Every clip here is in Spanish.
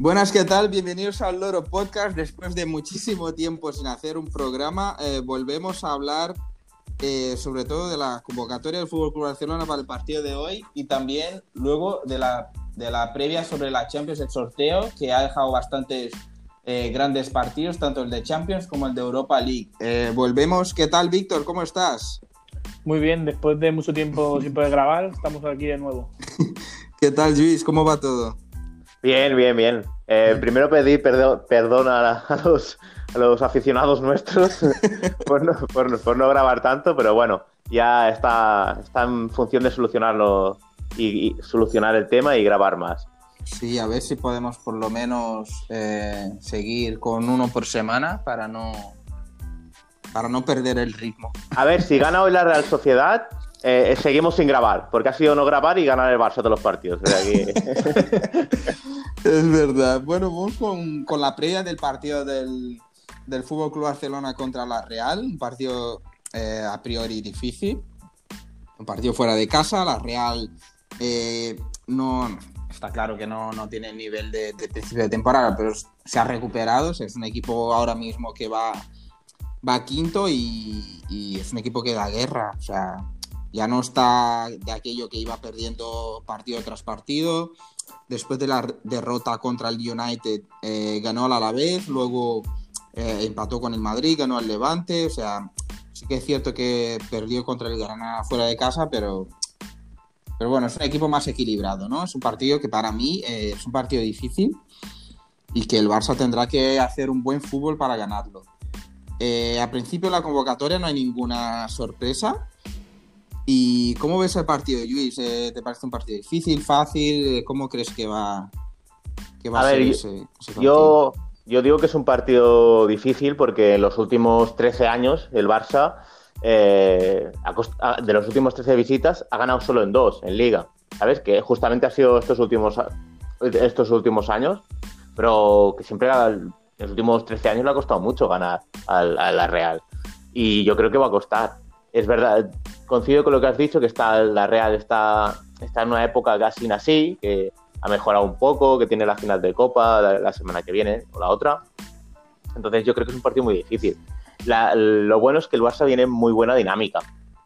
Buenas, ¿qué tal? Bienvenidos al Loro Podcast. Después de muchísimo tiempo sin hacer un programa, eh, volvemos a hablar eh, sobre todo de la convocatoria del Fútbol Club Barcelona para el partido de hoy y también luego de la, de la previa sobre la Champions, el sorteo, que ha dejado bastantes eh, grandes partidos, tanto el de Champions como el de Europa League. volvemos. ¿Qué tal, Víctor? ¿Cómo estás? Muy bien, después de mucho tiempo sin poder grabar, estamos aquí de nuevo. ¿Qué tal, Luis? ¿Cómo va todo? Bien, bien, bien. Eh, primero pedir perdón, a, los, aficionados nuestros por, no, grabar tanto, pero bueno, ya está, está en función de solucionarlo y, solucionar el tema y grabar más. Sí, a ver si podemos por lo menos eh, seguir con uno por semana para no para no perder el ritmo. A ver, si gana hoy la Real Sociedad, eh, seguimos sin grabar, porque ha sido no grabar y ganar el Barça de los partidos. es verdad. Bueno, vamos con, la previa del partido del, del Fútbol Club Barcelona contra la Real, un partido eh, a priori difícil, un partido fuera de casa. La Real eh, no está claro que no, no tiene el nivel de, principio de temporada, pero se ha recuperado. es un equipo ahora mismo que va, va quinto y, y es un equipo que da guerra. O sea, ya no está de aquello que iba perdiendo partido tras partido. Después de la derrota contra el United, eh, ganó al Alavés, luego eh, empató con el Madrid, ganó al Levante. O sea, sí que es cierto que perdió contra el Granada fuera de casa, pero, pero bueno, es un equipo más equilibrado, ¿no? Es un partido que para mí eh, es un partido difícil y que el Barça tendrá que hacer un buen fútbol para ganarlo. a principio de la convocatoria no hay ninguna sorpresa. ¿Y cómo ves el partido, Luis? Eh, ¿Te parece un partido difícil, fácil? ¿Cómo crees que va, a, ser ese, Yo, yo digo que es un partido difícil porque en los últimos 13 años el Barça, eh, de los últimos 13 visitas, ha ganado solo en dos, en Liga. ¿Sabes? Que justamente ha sido estos últimos, estos últimos años, pero que siempre en los últimos 13 años le ha costado mucho ganar a la Real. Y yo creo que va a costar. Es verdad, coincido con lo que has dicho, que está la Real está, está en una época casi así, que ha mejorado un poco, que tiene la final de Copa la, semana que viene o la otra. Entonces yo creo que es un partido muy difícil. lo bueno es que el Barça viene en muy buena dinámica,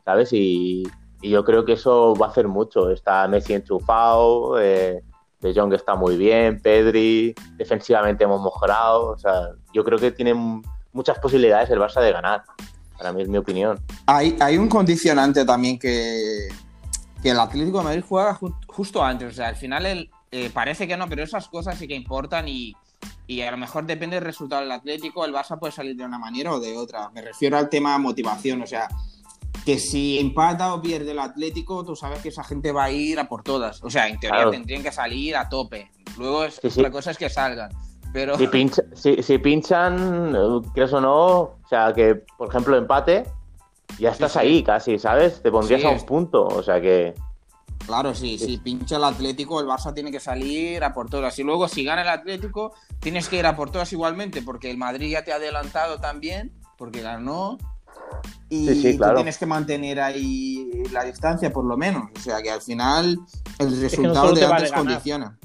¿sabes? Y, yo creo que eso va a hacer mucho. Está Messi enchufado, eh, De Jong está muy bien, Pedri, defensivamente hemos mejorado. O sea, yo creo que tiene muchas posibilidades el Barça de ganar. Para mí es mi opinión. Hay, hay un condicionante también que, que el Atlético de Madrid juega justo antes. O sea, al final el, eh, parece que no, pero esas cosas sí que importan y, y, a lo mejor depende del resultado del Atlético, el Barça puede salir de una manera o de otra. Me refiero al tema motivación, o sea, que si empata o pierde el Atlético, tú sabes que esa gente va a ir a por todas. O sea, en teoría tendrían que salir a tope. Luego es, otra cosa es que salgan. Si, pinchan, crees o no, o sea, que por ejemplo empate, ya estás ahí casi, ¿sabes? Te pondrías a un punto, o sea que... Claro, sí, si pincha el Atlético, el Barça tiene que salir a por todas. Y luego, si gana el Atlético, tienes que ir a por todas igualmente, porque el Madrid ya te ha adelantado también, porque ganó. Y tú tienes que mantener ahí la distancia, por lo menos. O sea que al final el resultado de antes condiciona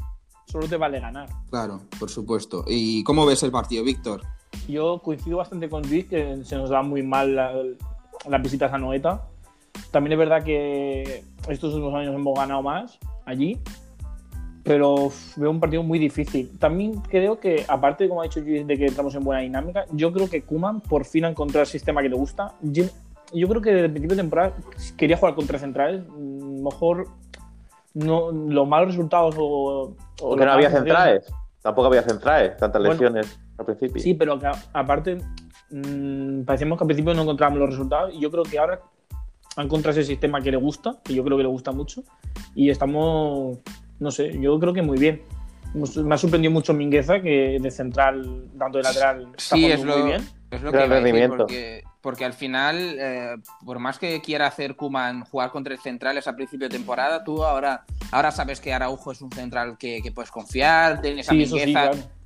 solo te vale ganar. Claro, por supuesto. ¿Y cómo ves el partido, Víctor? Yo coincido bastante con Luis, que se nos da muy mal las visitas a Noeta. También es verdad que estos últimos años hemos ganado más allí, pero veo un partido muy difícil. También creo que, aparte, como ha dicho Luis, de que entramos en buena dinámica, yo creo que Kuman por fin ha encontrado el sistema que le gusta. Yo, yo creo que desde el principio de temporada quería jugar contra centrales. Mm, mejor no, los malos resultados o. Porque no había centrales. Tampoco había centrales, tantas lesiones al principio. Sí, pero aparte, mmm, parecíamos que al principio no encontrábamos los resultados y yo creo que ahora han encontrado ese sistema que le gusta, que yo creo que le gusta mucho, y estamos, no sé, yo creo que muy bien. Me ha sorprendido mucho Mingueza, que de central, tanto de lateral, está sí, es muy bien. Es lo que rendimiento. Porque porque al final, eh, por más que quiera hacer Kuman jugar con tres centrales a principio de temporada, tú ahora, ahora sabes que Araujo es un central que, puedes confiar, tienes a,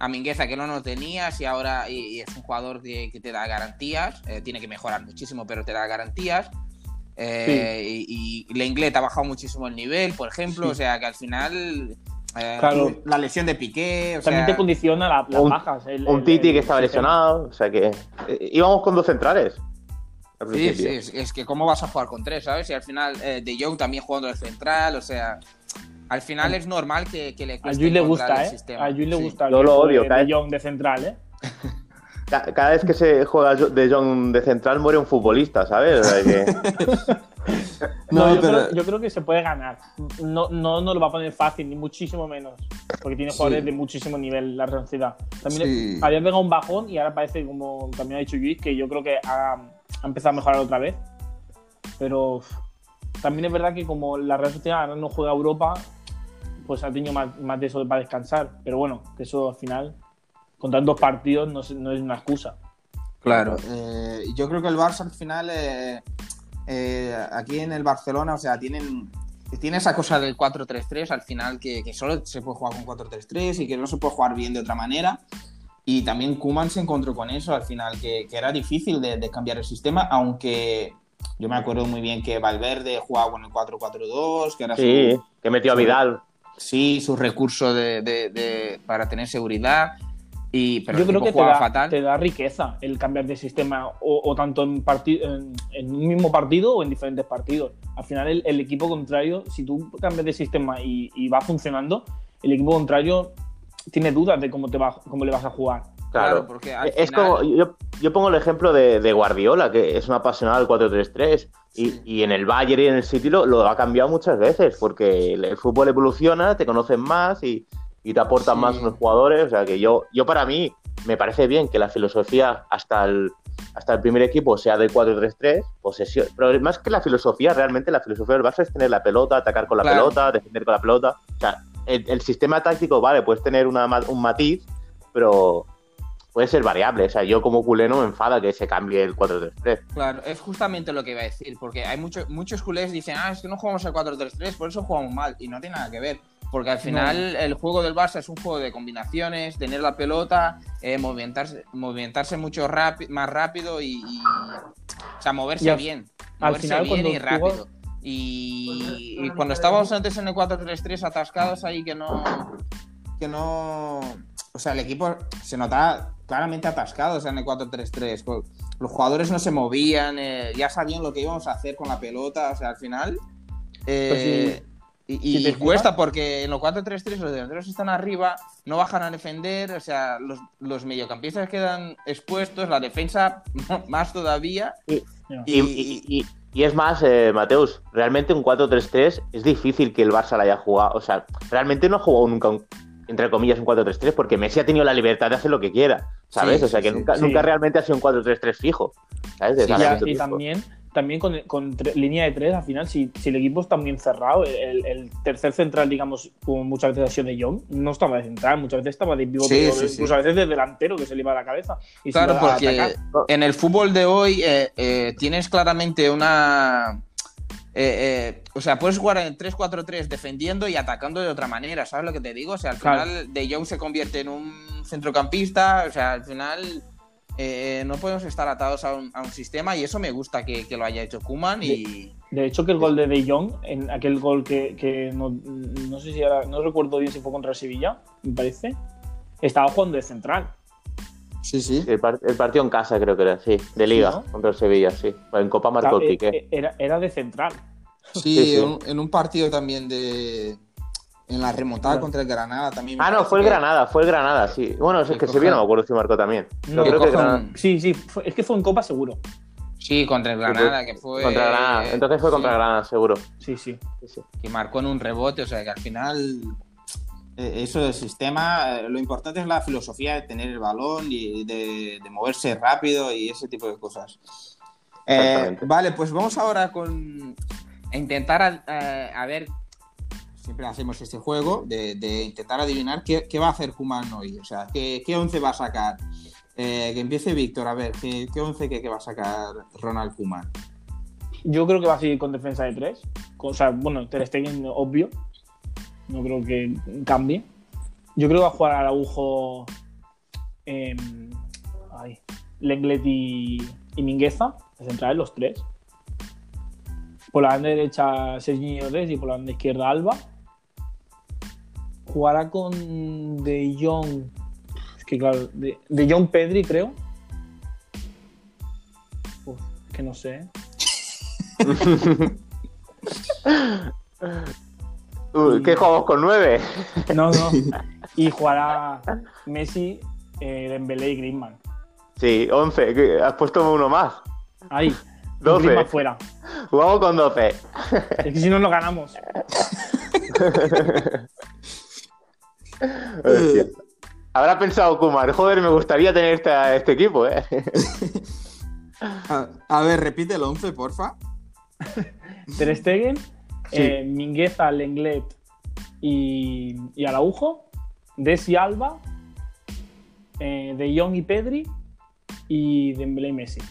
Mingueza, que no lo tenías y ahora y, es un jugador que, te da garantías, eh, tiene que mejorar muchísimo, pero te da garantías. Eh, y, y, ha bajado muchísimo el nivel, por ejemplo, o sea que al final eh, la lesión de Piqué. También te condiciona las bajas. un Titi que estaba lesionado. O sea que eh, íbamos con dos centrales. Sí, sí, es, que cómo vas a jugar con tres, ¿sabes? Y al final eh, De Jong también jugando de central, o sea, al final es normal que, le cueste A Luis le gusta, ¿eh? A Luis le gusta Yo lo odio, de, de Jong de central, ¿eh? Cada vez que se juega de Jong de central muere un futbolista, ¿sabes? O sea que... No, yo, creo, que se puede ganar. No, no, no lo va a poner fácil, ni muchísimo menos. Porque tiene jugadores de muchísimo nivel la Real También había pegado un bajón y ahora parece, como también ha dicho Luis, que yo creo que ha, empezado a mejorar otra vez. Pero también es verdad que como la Real Sociedad ahora no juega a Europa, pues ha tenido más, más, de eso para descansar. Pero bueno, que eso al final, con tantos partidos, no, no es una excusa. Claro, eh, yo creo que el Barça al final eh, eh, aquí en el Barcelona, o sea, tienen, tiene esa cosa del 4-3-3 al final que, solo se puede jugar con 4-3-3 y que no se puede jugar bien de otra manera. Y también Kuman se encontró con eso al final, que, era difícil de, cambiar el sistema, aunque yo me acuerdo muy bien que Valverde jugaba con el 4-4-2, que era sí, que metió a Vidal. Sí, su recurso de, para tener seguridad. Y, Yo creo que te da, te da, riqueza el cambiar de sistema, o, tanto en, en, un mismo partido o en diferentes partidos. Al final, el, equipo contrario, si tú cambias de sistema y, va funcionando, el equipo contrario tiene dudas de cómo, te va, cómo le vas a jugar. Claro, porque es como. Yo, yo, pongo el ejemplo de, Guardiola, que es un apasionado del 4-3-3. Y, y, en el Bayern y en el City lo, lo, ha cambiado muchas veces, porque el, el fútbol evoluciona, te conocen más y, y te aportan más los jugadores. O sea que yo, yo para mí me parece bien que la filosofía hasta el, hasta el primer equipo sea de 4-3-3, posesión. Pero más que la filosofía, realmente la filosofía del Barça es tener la pelota, atacar con la pelota, defender con la pelota. O sea, el, sistema táctico, vale, puedes tener una, un matiz, pero puede ser variable. O sea, yo como culeno me enfada que se cambie el 4-3-3. Claro, es justamente lo que iba a decir, porque hay muchos muchos culés dicen, ah, es que no jugamos al 4-3-3, por eso jugamos mal, y no tiene nada que ver. Porque al final el juego del Barça es un juego de combinaciones, tener la pelota, eh, movimentarse, movimentarse mucho más rápido y, o sea, moverse bien. Moverse bien y rápido. Y, cuando estábamos antes en el 4-3-3 atascados ahí que no. Que no. O sea, el equipo se notaba claramente atascado en el 4-3-3. Los jugadores no se movían, eh, ya sabían lo que íbamos a hacer con la pelota. O sea, al final. Eh, pues y, cuesta porque en los 4-3-3 los delanteros están arriba, no bajan a defender, o sea, los, los mediocampistas quedan expuestos, la defensa más todavía. Y, es más, eh, Mateus, realmente un 4-3-3 es difícil que el Barça la haya jugado. O sea, realmente no ha jugado nunca, entre comillas, un 4-3-3 porque Messi ha tenido la libertad de hacer lo que quiera, ¿sabes? o sea, que nunca, nunca realmente ha sido un 4-3-3 fijo. ¿sabes? y también también con, con línea de tres, al final, si, si, el equipo está muy encerrado, el, tercer central, digamos, como muchas veces ha sido de Young, no estaba de central, muchas veces estaba de pivote, incluso a veces de delantero que se le iba a la cabeza. claro, porque en el fútbol de hoy eh, eh, tienes claramente una. Eh, o sea, puedes jugar en 3-4-3 defendiendo y atacando de otra manera, ¿sabes lo que te digo? O sea, al final De Jong se convierte en un centrocampista, o sea, al final eh, no podemos estar atados a un, sistema y eso me gusta que, lo haya hecho Kuman y... De, hecho que el gol de De Jong, en aquel gol que, no, sé si era, no recuerdo bien si fue contra Sevilla, me parece, estaba jugando de central. Sí, sí. El, partido en casa creo que era, sí, de liga contra el Sevilla, sí. En Copa marcó el pique. Era, era de central. Sí, en un partido también de, en la remontada contra el Granada también. Ah, no, fue el Granada, fue el Granada, sí. Bueno, es que se vio, no me acuerdo si marcó también. No, creo que Sí, sí, es que fue en Copa seguro. Sí, contra el Granada, que fue. Contra Granada, entonces fue contra Granada, seguro. Sí, sí. Que marcó en un rebote, o sea que al final. Eh, eso del sistema, eh, lo importante es la filosofía de tener el balón y de, moverse rápido y ese tipo de cosas. Eh, vale, pues vamos ahora con. A intentar a ver siempre hacemos este juego de, intentar adivinar qué, va a hacer Kuman hoy. O sea, qué, qué once va a sacar. Eh, que empiece Víctor, a ver, ¿qué, qué once que, va a sacar Ronald Kuman? Yo creo que va a seguir con defensa de tres. O sea, bueno, Ter Stegen, obvio. No creo que cambie. Yo creo que va a jugar Araujo, eh, Lenglet y, y Mingueza, de central, los tres. Por la banda derecha Serginho Dez y por la banda izquierda Alba jugará con De Jong. Es que claro, De, de Jong Pedri, creo. Uf, que no sé. Uy, ¿Qué jugamos con nueve? No, no. Y jugará Messi, eh, Dembélé y Griezmann. Sí, 11. Has puesto uno más. Ahí. 12. Griezmann fuera. Jugamos con 12. Es que si no, lo ganamos. Hostia. Habrá pensado Kumar, joder, me gustaría tener este, este equipo, ¿eh? A, a ver, repite el 11, porfa. Ter Stegen, eh, Mingueza, Lenglet y, y Araujo, Desi Alba, eh, De Jong y Pedri y Dembélé y Messi.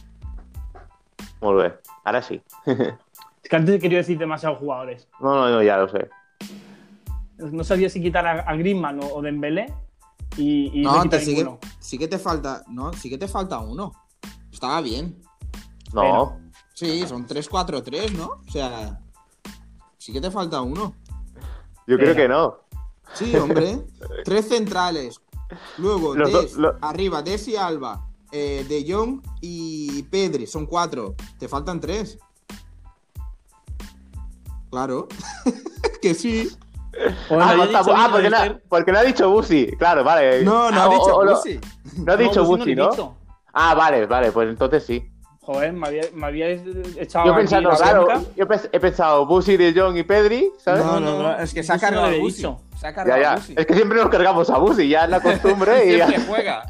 Muy bien, ahora sí. Es que antes quería decir demasiados jugadores. No, no, no, ya lo sé. No sabía si quitar a, a Griezmann o, o Dembélé y, y No, te sí, que, sí que te falta. No, sí que te falta uno. Estaba bien. No, Pero- Sí, son 3-4-3, ¿no? O sea. Sí que te falta uno. yo creo que no. Sí, hombre. Tres centrales. Luego, Des, dos- arriba, Des y Alba. eh, de Jong y Pedri. Son cuatro. Te faltan tres. Claro. que sí. Bueno, ah, ah, porque, no, porque no ha dicho Busi. Claro, vale. No, no Ah, ha dicho o Busi. No ha dicho Busi ¿no? dicho. Ah, vale, vale, pues entonces sí. Joder, me, había, me habíais echado Yo aquí pensando, la claro, yo he pensado Busi, De Jong y Pedri, ¿sabes? No, No, no, es que se ha no cargado Busi. dicho. Se ha ya, cargado. Busi. Es que siempre nos cargamos a Busi, ya es la costumbre y ya. Siempre juega.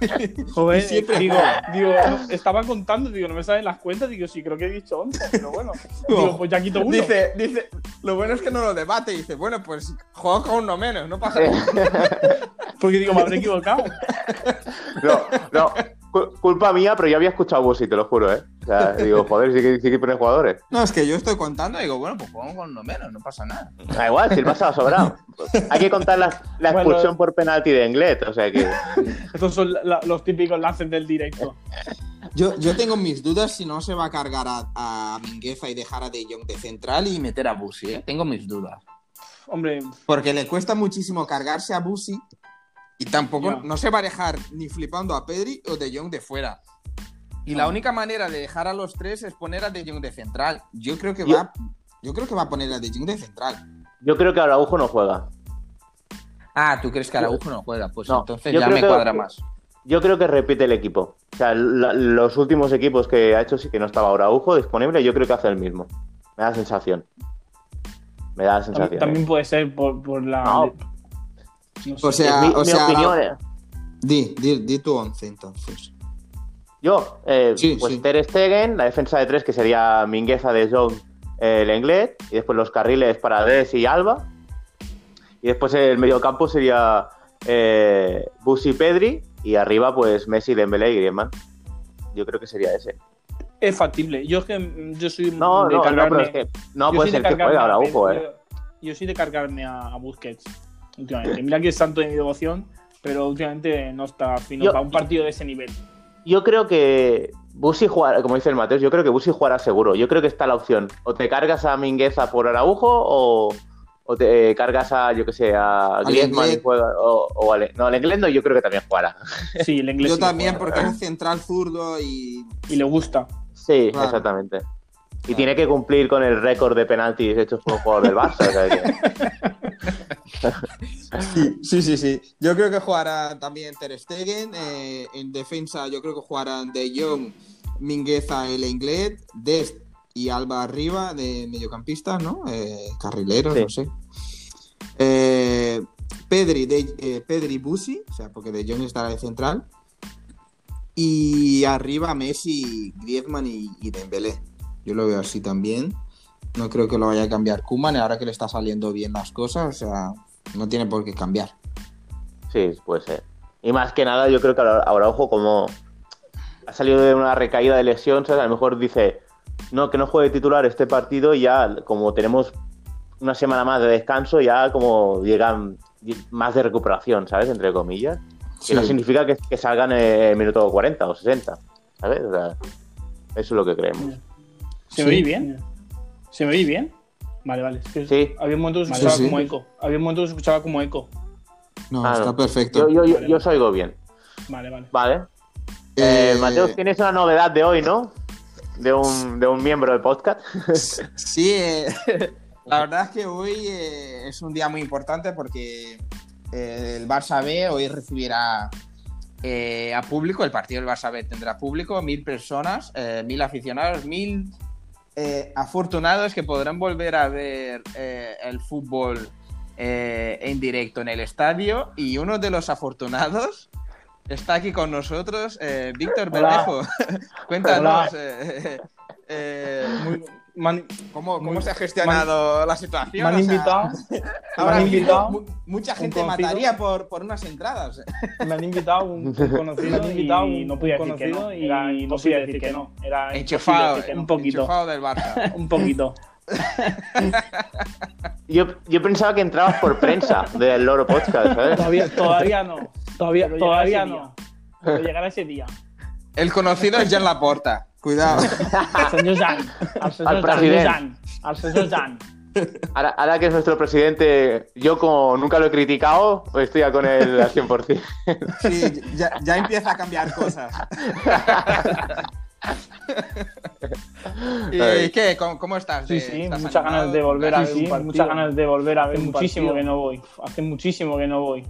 Joder, Y siempre digo, digo, estaba contando, digo, no me salen las cuentas, digo, sí, creo que he dicho 11, pero bueno. Digo, pues ya quito uno. Dice, dice, lo bueno es que no lo debate. Dice, bueno, pues juego con uno menos, no pasa nada. Porque digo, me habré equivocado. No, no, culpa mía, pero yo había escuchado Busi, te lo juro, ¿eh? O sea, digo, joder, sí que, sí que pones jugadores. No, es que yo estoy contando y digo, bueno, pues juego con uno menos, no pasa nada. Da igual, si el ha sobrado. Hay que contar la, la Bueno. expulsión por penalti de Englet, o sea que. Estos son la- los típicos lances del directo. Yo, yo tengo mis dudas si no se va a cargar a, a Mingueza y dejar a De Jong de central y meter a Busi, ¿eh? Tengo mis dudas. Hombre, Porque le cuesta muchísimo cargarse a Busi y tampoco no se va a dejar ni flipando a Pedri o De Jong de fuera. Y la única manera de dejar a los tres es poner a De Jong de central. Yo creo que Yo- va, yo creo que va a poner a De Jong de central. Yo creo que Araujo no juega. Ah, ¿tú crees que Araujo no juega? Pues No, entonces ya me que- cuadra más. Yo creo que repite el equipo. O sea, la- los últimos equipos que ha hecho sí que no estaba Araujo disponible, yo creo que hace el mismo. Me da la sensación. Me da la sensación. también, también puede ser por, por la. No. No sé. O sea, mi, o mi sea, opinión es- Di, di, di tu once entonces. Yo, eh, Sí, pues sí. Ter Stegen, la defensa de tres que sería Mingueza de Jong, eh, Lenglet, y después los carriles para Des y Alba. Y después el mediocampo sería eh, Busi Pedri, y arriba pues Messi, Dembélé y Griezmann. Yo creo que sería ese. Es factible. Yo es que mm, yo soy No, de no, no, cargarme. pero es que no puede ser que juegue a Araujo, eh. Yo, yo soy de cargarme a, a Busquets últimamente. Mira que es santo de mi devoción, pero últimamente no está fino Yo- para un partido de ese nivel. Yo creo que Busi jugará, como dice el Mateos, yo creo que Busi jugará seguro. Yo creo que está la opción. O te cargas a Mingueza por Araujo o, o te cargas a, yo que sé, a Griezmann y juega. O, o a Le- no, Lenglet no, yo creo que también jugará. Sí, el inglés. Yo sí también, porque es central zurdo y. Y le gusta. Sí, Claro. exactamente. Y tiene que cumplir con el récord de penaltis hechos por un jugador del Barça. o sea que- Sí, sí, sí. Yo creo que jugará también Ter Stegen. eh, en defensa, yo creo que jugarán De Jong, Mingueza, el Inglés, Dest y Alba arriba de mediocampistas, ¿no? Eh, carrileros, Sí. no sé. Eh, Pedri, de, eh, Pedri Busi, o sea, porque De Jong estará de central. Y arriba Messi, Griezmann y, y Dembélé. Yo lo veo así también. No creo que lo vaya a cambiar Kuman ahora que le está saliendo bien las cosas. O sea, no tiene por qué cambiar. Sí, puede ser. Y más que nada, yo creo que Ara- Araujo, como ha salido de una recaída de lesión, ¿sabes? a lo mejor dice, no, que no juegue titular este partido y ya, como tenemos una semana más de descanso, ya como llegan más de recuperación, ¿sabes? Entre comillas. Que no significa que, que salgan en minuto 40 o 60, ¿sabes? O sea, eso es lo que creemos. ¿Se Sí. me oye bien? ¿Se me oye bien? Vale, vale. sí. Había un momento que se escuchaba como eco. Había un momento que se escuchaba como eco. No, ah, está perfecto. Yo, yo, yo, os oigo bien. Vale, vale. Vale. Eh, eh, Mateo, tienes una novedad de hoy, ¿no? De un, de un miembro del podcast. sí, eh, la verdad es que hoy es un día muy importante porque el Barça B hoy recibirá a público, el partido del Barça B tendrá público, mil personas, mil aficionados, mil afortunados que podrán volver a ver el fútbol eh, en directo en el estadio y uno de los afortunados está aquí con nosotros, eh, Víctor Bermejo. Cuéntanos. Eh, ¿cómo, se ha gestionado la situación? Me han invitado. ahora invitado mucha gente mataría por, por, unas entradas. Me han invitado un, conocido, invitado y no podía decir que no. y no podía decir que no. Era enchufado, un poquito. Enchufado del Barça. un poquito. yo, yo, pensaba que entrabas por prensa del Loro Podcast, ¿sabes? Todavía, todavía no. Todavía, todavía no. Pero llegará ese día. El conocido es Jan Laporta. Cuidado. Al señor Jan. Al señor Jan. Al señor Jan. Ahora, ahora, que es nuestro presidente, yo como nunca lo he criticado, estoy ya con él al 100%. Sí, ya, ya empieza a cambiar cosas. ¿Y qué? ¿Cómo, estás? Sí, sí, muchas ganas de volver a ver muchas ganas de volver a ver muchísimo que no voy. Hace muchísimo que no voy.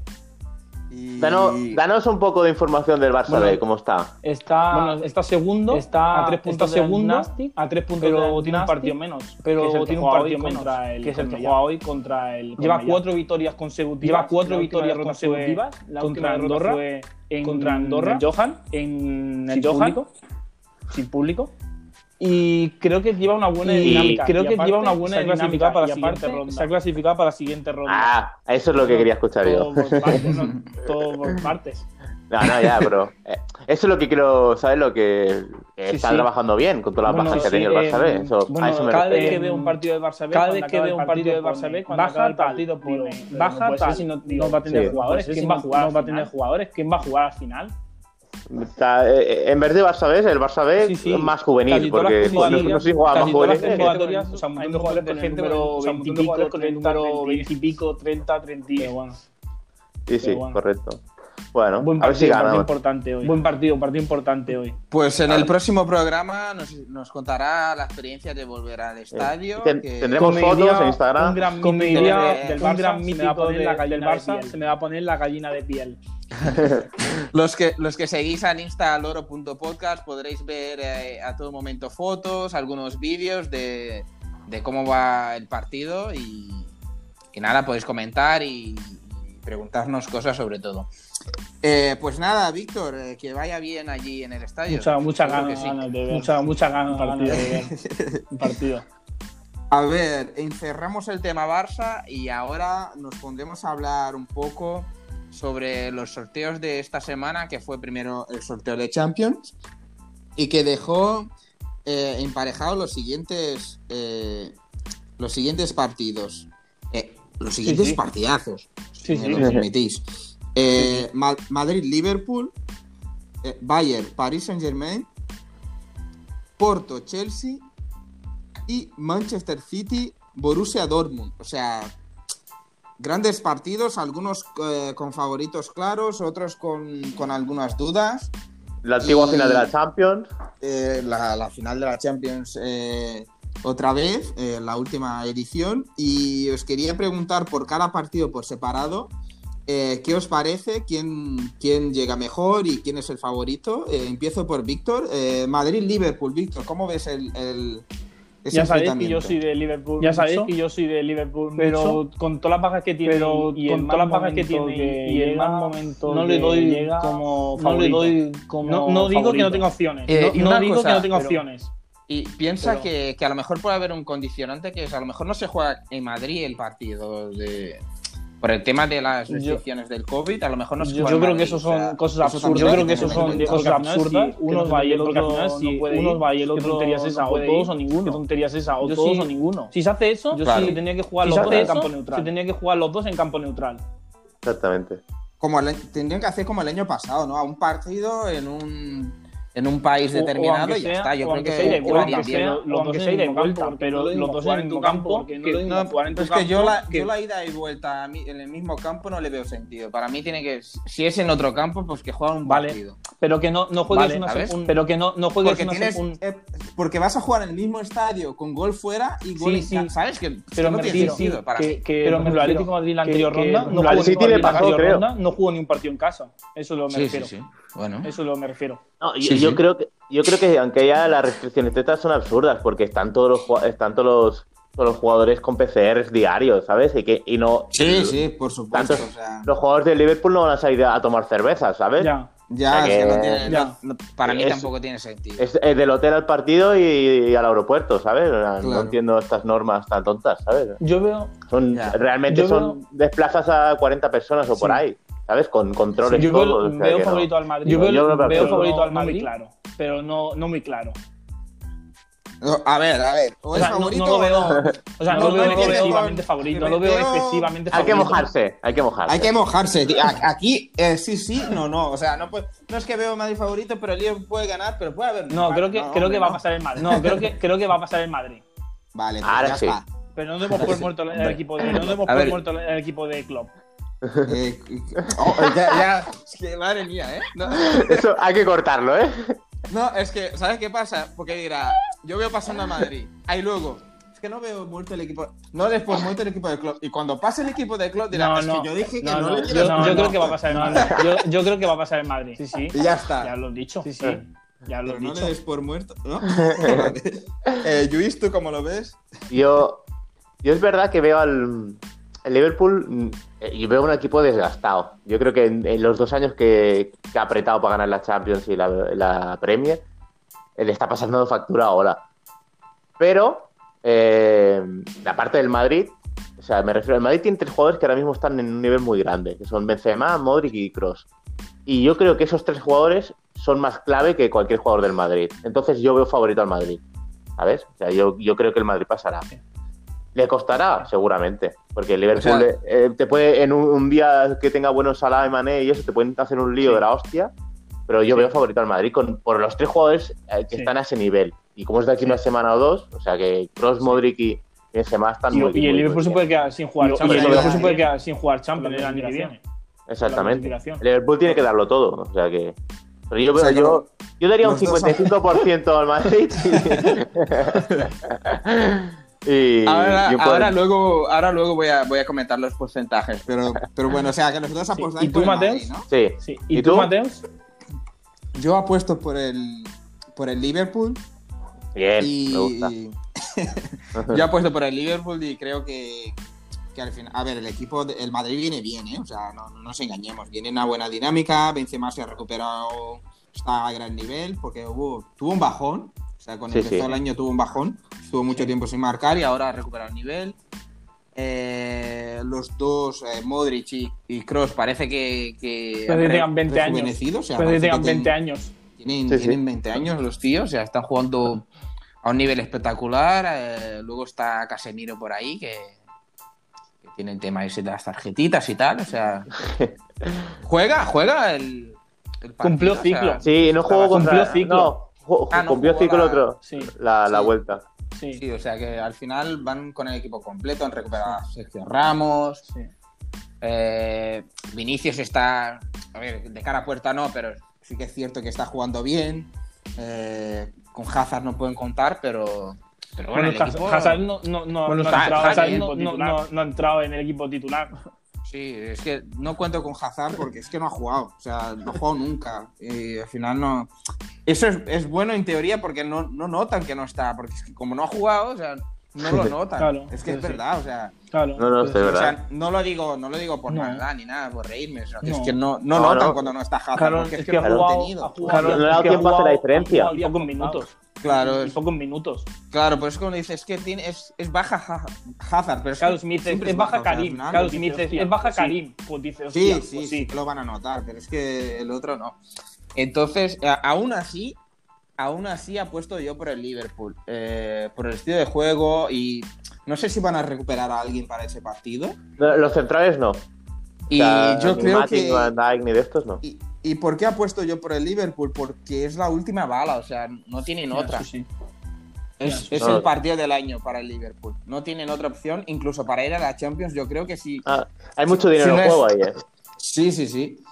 Danos, un poco de información del Barça B, ¿cómo está? Está, bueno, está segundo, está a tres puntos segundo, a tres puntos pero tiene un partido menos, pero tiene un partido menos el que es el que juega hoy contra el lleva cuatro victorias consecutivas, lleva cuatro victorias consecutivas, la contra Andorra fue en, contra Andorra, en Johan, en el Johan, sin público. Y creo que lleva una buena dinámica. Creo que lleva una buena dinámica para la siguiente ronda. Se ha clasificado para la siguiente ronda. Ah, eso es lo que quería escuchar yo. todo por partes. No, no, ya, pero eh, eso es lo que quiero, ¿sabes? Lo que está trabajando bien con todas las bajas que ha tenido el Barça B. Eso, bueno, eso me cada vez que veo un partido de Barça B, cada vez que veo un partido de Barça B, baja el partido pone, baja tal, si no, va a tener jugadores, ¿quién va a jugar? No va a tener jugadores, ¿quién va a jugar al final? Eh, en vez de Barça B, el Barça B es más juvenil, porque no, no sé jugar más juvenil. Convocatorias, o sea, un jugadores con gente, pero 20 y pico, 30, 20 y pico, 30, 30, bueno. Sí, sí, correcto. Bueno, Buen a ver si partido importante hoy. Buen partido, un partido importante hoy. Pues en el próximo programa nos, nos, contará la experiencia de volver al estadio. Tendremos fotos en Instagram. Un gran, comedia del un gran mítico del Barça, se me va a poner la gallina de piel. los, que, los que seguís al Insta loro.podcast podréis ver eh, a todo momento fotos, algunos vídeos de, cómo va el partido y, y nada, podéis comentar y, preguntarnos cosas sobre todo. Eh, pues nada, Víctor, eh, que vaya bien allí en el estadio. Mucha, mucha ganas, de ver. Mucha, mucha ganas, partido, de ver un partido. A ver, encerramos el tema Barça y ahora nos pondremos a hablar un poco sobre los sorteos de esta semana, que fue primero el sorteo de Champions y que dejó eh, emparejados los siguientes, eh, los siguientes partidos. Eh, los siguientes partidazos, si me lo permitís. Madrid-Liverpool, Bayern, Paris Saint-Germain, Porto, Chelsea y Manchester City, Borussia Dortmund. O sea, grandes partidos, algunos eh, con favoritos claros, otros con, algunas dudas. La antigua final de la Champions. Eh, la, final de la Champions eh, otra vez, la última edición. Y os quería preguntar por cada partido por separado. ¿Qué os parece? ¿Quién, ¿Quién llega mejor y quién es el favorito? empiezo por Víctor. Madrid-Liverpool, Víctor, ¿cómo ves el, ya sabéis que yo soy de Liverpool. Ya sabéis que yo soy de Liverpool. Pero con todas las bajas que tiene y con todas las bajas que tiene y el mal momento no le doy como no le doy como no, digo que no tenga opciones. Eh, no, digo que no tenga opciones. Y piensa que, que, a lo mejor puede haber un condicionante que es a lo mejor no se juega en Madrid el partido de por el tema de las restricciones del COVID, a lo mejor no se Yo, yo creo que eso son cosas absurdas. Yo creo que eso son cosas absurdas. Uno va y el otro si uno va y el otro. ¿Qué tonterías es esa? O todos o ninguno. ¿Qué tonterías es esa? O todos o ninguno. Si se hace eso, yo sí tendría que jugar los dos en campo neutral. Se tendría que jugar los dos en campo neutral. Exactamente. Como tendrían que hacer como el año pasado, ¿no? A un partido en un en un país determinado y ya está. Yo creo que, sea, aunque sea, los dos vuelta, pero los dos en tu campo, que no, en tu campo. Es que yo la, yo la ida y vuelta en el mismo campo no le veo sentido. Para mí tiene que, si es en otro campo, pues que juega un partido. Pero que no, no juegues una un, pero que no, no juegues porque una tienes, eh, porque vas a jugar en el mismo estadio con gol fuera y gol sí, sí. sabes que pero no tiene sentido para que, pero el Atlético Madrid la anterior ronda no jugó no jugó ni un partido en casa. Eso es lo que me refiero. Bueno. Eso es lo que me refiero. Yo creo que yo creo que aunque ya las restricciones tetas son absurdas porque están todos los están todos los, todos los jugadores con PCRs diarios, ¿sabes? Y que y no Sí, sí, por supuesto, o sea... Los jugadores del Liverpool no van a salir a tomar cerveza, ¿sabes? Ya. Ya, o sea, que no tiene, ya. No, para mí es, tampoco tiene sentido. Es, es, del hotel al partido y, y al aeropuerto, ¿sabes? Claro. No entiendo estas normas tan tontas, ¿sabes? Yo veo. Son, realmente Yo son veo... desplazas a 40 personas o sí. por ahí. ¿Sabes? Con controles yo todo. Veo, veo favorito no. al Madrid. Yo veo, yo veo, veo favorito al Madrid, muy claro, pero no, no muy claro. No, a ver, a ver. O, o sea, favorito, no, no, lo veo, o sea, no, lo veo excesivamente favorito, no lo veo excesivamente favorito. Hay que mojarse, hay que mojarse. Hay que mojarse. Aquí, eh, sí, sí, no, no. O sea, no, puede, no es que veo Madrid favorito, pero el Liverpool puede ganar, pero puede haber. No, creo que, no, creo que va a pasar el Madrid. No, creo que, creo que va a pasar el Madrid. Vale, pues Ahora ya sí. está. Pero no demos por muerto el equipo de, no demos por muerto el equipo de Klopp. Eh, oh, ya, ya, es que madre mía, ¿eh? No. Eso hay que cortarlo, ¿eh? No, es que, ¿sabes qué pasa? Porque dirá, yo veo pasando a Madrid, ahí luego, es que no veo muerto el equipo, no después muerto el equipo de club. Y cuando pase el equipo de club dirá, no, es no, que yo dije que no, no, no le quiero. Yo, yo creo que va a pasar en Madrid. Yo, yo, creo que va a pasar en Madrid. Sí, sí. Y ya está. Ya lo he dicho. Sí, sí. Ya lo he no dicho. le des por muerto, ¿no? eh, Luis, ¿tú cómo lo ves? Yo, yo es verdad que veo al el Liverpool y veo un equipo desgastado. Yo creo que en, los dos años que, ha apretado para ganar la Champions y la, Premier, le está pasando factura ahora. Pero eh, la parte del Madrid, o sea, me refiero al Madrid tiene tres jugadores que ahora mismo están en un nivel muy grande, que son Benzema, Modric y Kroos. Y yo creo que esos tres jugadores son más clave que cualquier jugador del Madrid. Entonces yo veo favorito al Madrid. ¿Sabes? O sea, yo, yo creo que el Madrid pasará. Le costará, seguramente. Porque el Liverpool o sea, eh, te puede, en un, un, día que tenga buenos Salah y Mané y eso, te pueden hacer un lío sí. de la hostia. Pero yo sí. veo favorito al Madrid con, por los tres jugadores eh, que sí. están a ese nivel. Y como es de aquí una semana o dos, o sea que Cross, Modric y Benzema están y, muy Y el Liverpool se puede quedar sin jugar y, Champions. El Liverpool se puede quedar sin jugar Champions el año que viene. Exactamente. El Liverpool tiene que darlo todo. O sea que. Pero yo, o sea, yo, yo, daría un 55% al Madrid. Y, ahora, luego, ahora luego voy a, voy a comentar los porcentajes, pero, pero bueno, o sea, que nosotros apostamos ¿Y tú, por Mateus? Madrid, ¿no? Sí. sí. ¿Y, ¿Y tú, Mateus? Yo apuesto por el, por el Liverpool. Bien, y... me gusta. yo apuesto por el Liverpool y creo que, que al final, a ver, el equipo, de, el Madrid viene bien, ¿eh? O sea, no, no nos engañemos, viene una buena dinámica, Benzema se ha recuperado, está a gran nivel, porque hubo, tuvo un bajón, sea, cuando sí, empezó sí. el año tuvo un bajón, estuvo mucho sí. tiempo sin marcar y ahora ha recuperado el nivel. Eh, los dos, eh, Modric y, y Kroos, parece que. que tengan 20 años. O sea, Pero tengan 20 años. Tienen, tienen 20 años los tíos, o sea, están jugando a un nivel espectacular. Eh, luego está Casemiro por ahí, que, que tiene el tema ese de las tarjetitas y tal, o sea. juega, juega el. el partido, cumplió ciclo. O sea, sí, no jugó contra. Cumplió ciclo. No Ah, no, ciclo la... otro, sí. la, la sí. vuelta. Sí. sí. o sea que al final van con el equipo completo, han recuperado a Sergio Ramos. Sí. Eh, Vinicius está, a ver, de cara a puerta no, pero sí que es cierto que está jugando bien. Eh, con Hazard no pueden contar, pero. Pero bueno, bueno equipo... Hazard no, no, no, bueno, no, está, entrado, Hazard no, no ha entrado en el equipo titular. Sí, es que no cuento con Hazard porque es que no ha jugado, o sea, no ha jugado nunca. Y al final no. Eso es, bueno en teoría porque no, no, notan que no está, porque es que como no ha jugado, o sea, no lo notan. Claro, es que es verdad, o sea. Claro. No, no, es verdad. O sea, no lo digo, no lo digo por no. nada ni nada, por reírme. O sea, que es que no, no, notan cuando no está Hazard, claro, porque es, es que, que, no ha jugado, tenido. Ha jugado, claro, no le ha dado tiempo a hacer la diferencia. Y pocos minutos. Claro, es... pocos minutos. Claro, pues es como dices, es que tiene, es, es baja Hazard, pero es, Carlos Smith es, es, baja Karim. Carlos Smith es, baja Karim. Pues dice, sí, sí, pues sí, lo van a notar, pero es que el otro no. Entonces, aún así, aún así apuesto yo por el Liverpool, eh, por el estilo de juego y no sé si van a recuperar a alguien para ese partido. Los centrales no. Y o sea, yo creo Matic, que ni de estos no. Y, ¿Y por qué apuesto yo por el Liverpool? Porque es la última bala, o sea, no tienen otra. Es, el partido del año para el Liverpool. No tienen otra opción, incluso para ir a la Champions, yo creo que sí. Ah, hay mucho dinero en juego ahí, ¿eh? Sí, sí, sí.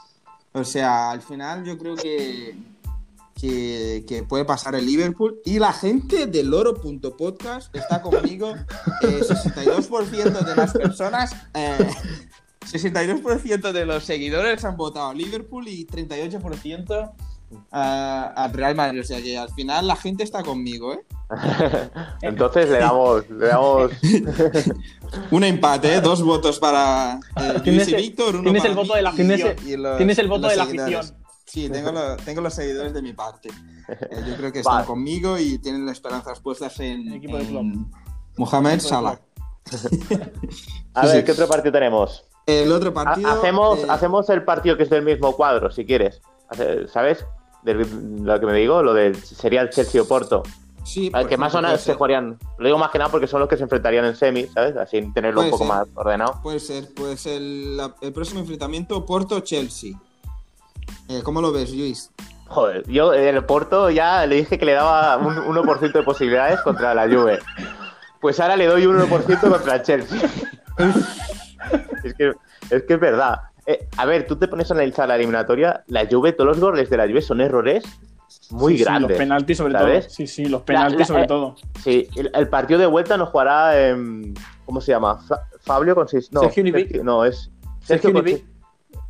O sea, al final yo creo que, que, puede pasar el Liverpool. Y la gente de loro.podcast está conmigo. 62% eh, de las personas, 62% eh, de los seguidores han votado a Liverpool y 38% a, Real Madrid. O sea que al final la gente está conmigo, ¿eh? Entonces le damos, le damos... un empate, ¿eh? dos votos para eh, Luis y Víctor, uno tienes el voto de la tienes, tienes el voto de la afición. Sí, tengo, tengo, los seguidores de mi parte. Eh, yo creo que están conmigo y tienen las esperanzas puestas en, equipo de club. Mohamed Salah. A ver, ¿qué otro partido tenemos? El otro partido. hacemos, hacemos el partido que es del mismo cuadro, si quieres. ¿Sabes? lo que me digo, lo del sería el Chelsea o Porto. Sí, que más o menos se jugarían. Lo digo más que nada porque son los que se enfrentarían en semi, ¿sabes? Así tenerlo un poco más ordenado. Puede ser, puede ser el, próximo enfrentamiento Porto-Chelsea. Eh, ¿Cómo lo ves, Luis? Joder, yo el Porto ya le dije que le daba un 1% de posibilidades contra la Juve. Pues ahora le doy un 1% contra el Chelsea. es, que, es que es verdad. Eh, a ver, tú te pones a analizar la eliminatoria, la Juve, todos los goles de la Juve son errores muy grandes. los penaltis sobre todo. Sí, sí, los penaltis sobre eh, todo. Sí, el, partido de vuelta nos jugará, en, ¿cómo se llama? Fabio con seis, no, Sergio, no, es Sergio, Sergio